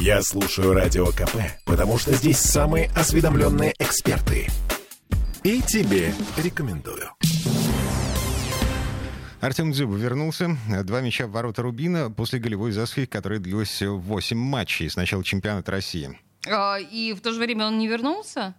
Я слушаю Радио КП, потому что здесь самые осведомленные эксперты. И тебе рекомендую. Артем Дзюба вернулся. Два мяча в ворота Рубина после голевой засухи, которая длилась 8 матчей с начала чемпионата России. А, И в то же время он не вернулся?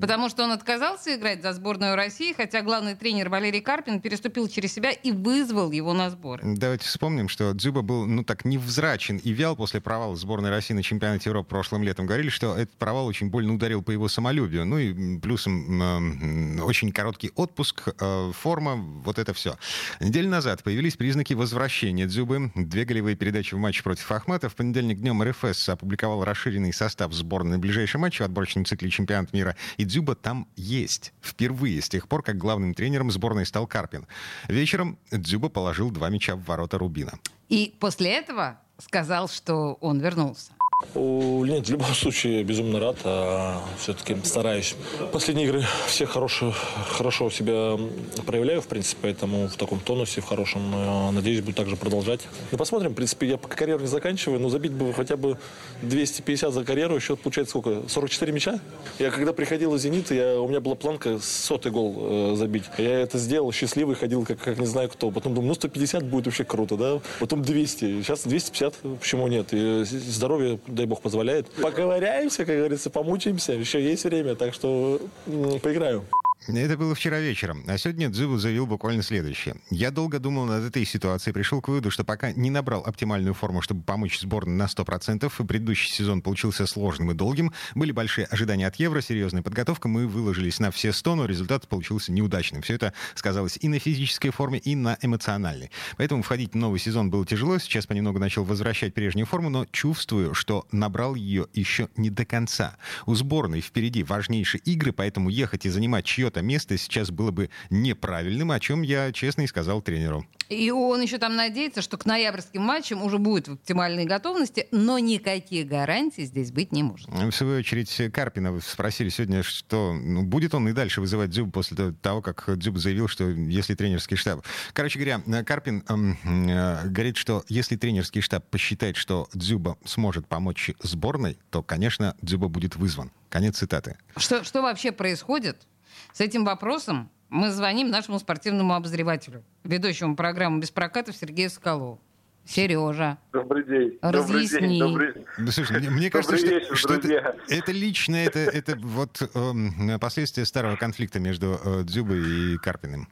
Потому что он отказался играть за сборную России, хотя главный тренер Валерий Карпин переступил через себя и вызвал его на сборы. Давайте вспомним, что Дзюба был, ну так, невзрачен и вял после провала сборной России на чемпионате Европы прошлым летом. Говорили, что этот провал очень больно ударил по его самолюбию. Ну и плюсом м, очень короткий отпуск, э, форма, вот это все. Неделю назад появились признаки возвращения Дзюбы. Две голевые передачи в матче против Ахмата. В понедельник днем РФС опубликовал расширенный состав сборной на ближайший матч в отборочном цикле чемпионат мира. И Дзюба там есть. Впервые с тех пор, как главным тренером сборной стал Карпин. Вечером Дзюба положил два мяча в ворота Рубина. И после этого сказал, что он вернулся. Нет, в любом случае безумно рад. А, все-таки стараюсь. Последние игры все хорошие, хорошо себя проявляю, в принципе, поэтому в таком тонусе, в хорошем. А, Надеюсь, буду также продолжать. Ну, посмотрим. В принципе, я пока карьеру не заканчиваю, но забить бы хотя бы 250 за карьеру. Счет получается сколько? 44 мяча? Я когда приходил из «Зенита», я, у меня была планка сотый гол э, забить. Я это сделал, счастливый, ходил как, как не знаю кто. Потом думал, ну 150 будет вообще круто, да? Потом 200. Сейчас 250, почему нет? И здоровье, дай бог, позволяет. Поковыряемся, как говорится, помучаемся. Еще есть время, так что м, поиграю. Это было вчера вечером. А сегодня Дзюбу заявил буквально следующее. Я долго думал над этой ситуацией, пришел к выводу, что пока не набрал оптимальную форму, чтобы помочь сборной на 100%, и предыдущий сезон получился сложным и долгим, были большие ожидания от Евро, серьезная подготовка, мы выложились на все 100, но результат получился неудачным. Все это сказалось и на физической форме, и на эмоциональной. Поэтому входить в новый сезон было тяжело, сейчас понемногу начал возвращать прежнюю форму, но чувствую, что набрал ее еще не до конца. У сборной впереди важнейшие игры, поэтому ехать и занимать чье-то место сейчас было бы неправильным, о чем я честно и сказал тренеру. И он еще там надеется, что к ноябрьским матчам уже будет в оптимальной готовности, но никаких гарантий здесь быть не может. В свою очередь, Карпина спросили сегодня, что ну, будет он и дальше вызывать Дзюбу после того, как Дзюба заявил, что если тренерский штаб... Короче говоря, Карпин эм, э, говорит, что если тренерский штаб посчитает, что Дзюба сможет помочь сборной, то, конечно, Дзюба будет вызван. Конец цитаты. Что, что вообще происходит с этим вопросом? Мы звоним нашему спортивному обозревателю, ведущему программу «Без прокатов» Сергею Соколову. Сережа, Добрый день. Разъясни. Добрый день. Добрый... Ну, слушай, мне, мне Добрый кажется, что, вечер, что это, друзья. это лично, это, это вот эм, последствия старого конфликта между э, Дзюбой и Карпиным.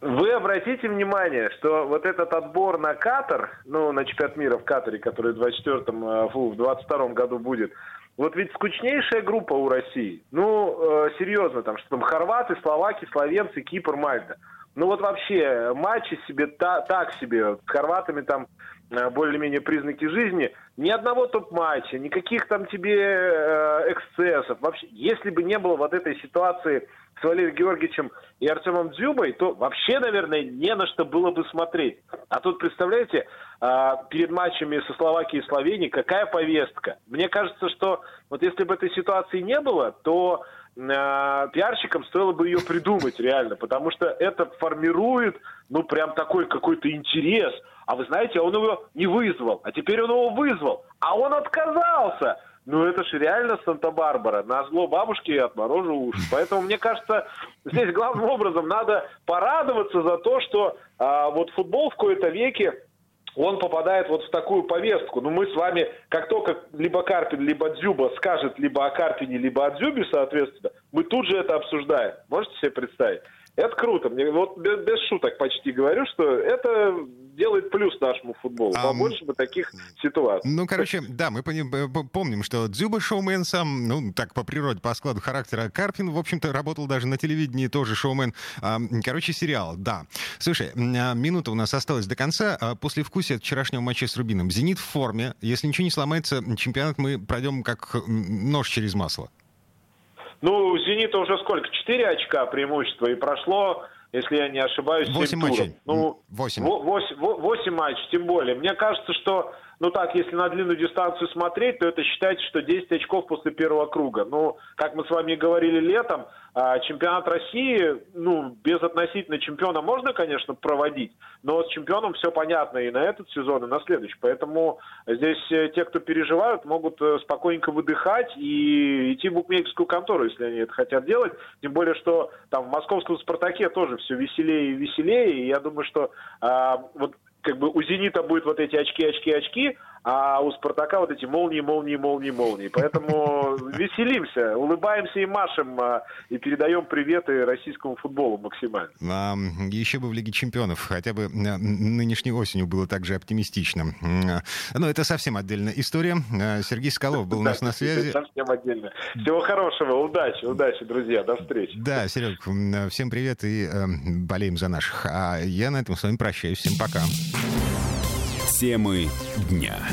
Вы обратите внимание, что вот этот отбор на Катар, ну, на чемпионат мира в Катаре, который в 24-м, э, фу, в 22-м году будет, вот ведь скучнейшая группа у России. Ну, э, серьезно, там, что там хорваты, словаки, словенцы, Кипр, Мальта. Ну вот вообще матчи себе та- так себе. С хорватами там э, более-менее признаки жизни. Ни одного топ-матча, никаких там тебе э, эксцессов. Вообще, если бы не было вот этой ситуации с Валерием Георгиевичем и Артемом Дзюбой, то вообще, наверное, не на что было бы смотреть. А тут, представляете, а, перед матчами со Словакией и Словенией какая повестка? Мне кажется, что вот если бы этой ситуации не было, то э, пиарщикам стоило бы ее придумать реально, потому что это формирует, ну, прям такой какой-то интерес. А вы знаете, он его не вызвал, а теперь он его вызвал, а он отказался. Ну, это же реально Санта-Барбара. На зло бабушки отморожу уши. Поэтому, мне кажется, здесь главным образом надо порадоваться за то, что а, вот футбол в кои-то веке он попадает вот в такую повестку. Ну, мы с вами, как только либо Карпин, либо Дзюба скажет либо о Карпине, либо о Дзюбе, соответственно, мы тут же это обсуждаем. Можете себе представить? Это круто. Мне вот без, без шуток почти говорю, что это делает плюс нашему футболу. А, Побольше бы таких ситуаций. Ну, короче, да, мы п- помним, что Дзюба шоумен сам, ну, так по природе, по складу характера. Карпин, в общем-то, работал даже на телевидении, тоже шоумен. А, Короче, сериал, да. Слушай, а, минута у нас осталась до конца. А, После вкусия от вчерашнего матча с Рубином. «Зенит» в форме. Если ничего не сломается, чемпионат мы пройдем как нож через масло. Ну, у «Зенита» уже сколько? Четыре очка преимущества. И прошло, если я не ошибаюсь, семь Восемь туров. матчей. Ну, Восемь. во- восемь, во- восемь матчей, тем более. Мне кажется, что ну так, если на длинную дистанцию смотреть, то это считайте, что 10 очков после первого круга. Ну, как мы с вами говорили летом, а, чемпионат России, ну, без относительно чемпиона можно, конечно, проводить, но с чемпионом все понятно и на этот сезон, и на следующий. Поэтому здесь э, те, кто переживают, могут э, спокойненько выдыхать и идти в букмекерскую контору, если они это хотят делать. Тем более, что там в московском «Спартаке» тоже все веселее и веселее. И я думаю, что а, вот как бы у «Зенита» будет вот эти очки, очки, очки, а у «Спартака» вот эти молнии, молнии, молнии, молнии. Поэтому веселимся, улыбаемся и машем, а, и передаем приветы российскому футболу максимально. А, еще бы в Лиге чемпионов, хотя бы нынешней осенью было также оптимистично. Но это совсем отдельная история. А, Сергей Скалов был у нас на связи. Совсем отдельно. Всего хорошего, удачи, удачи, друзья, до встречи. Да, Серег, всем привет и э, болеем за наших. А я на этом с вами прощаюсь. Всем пока. Темы дня.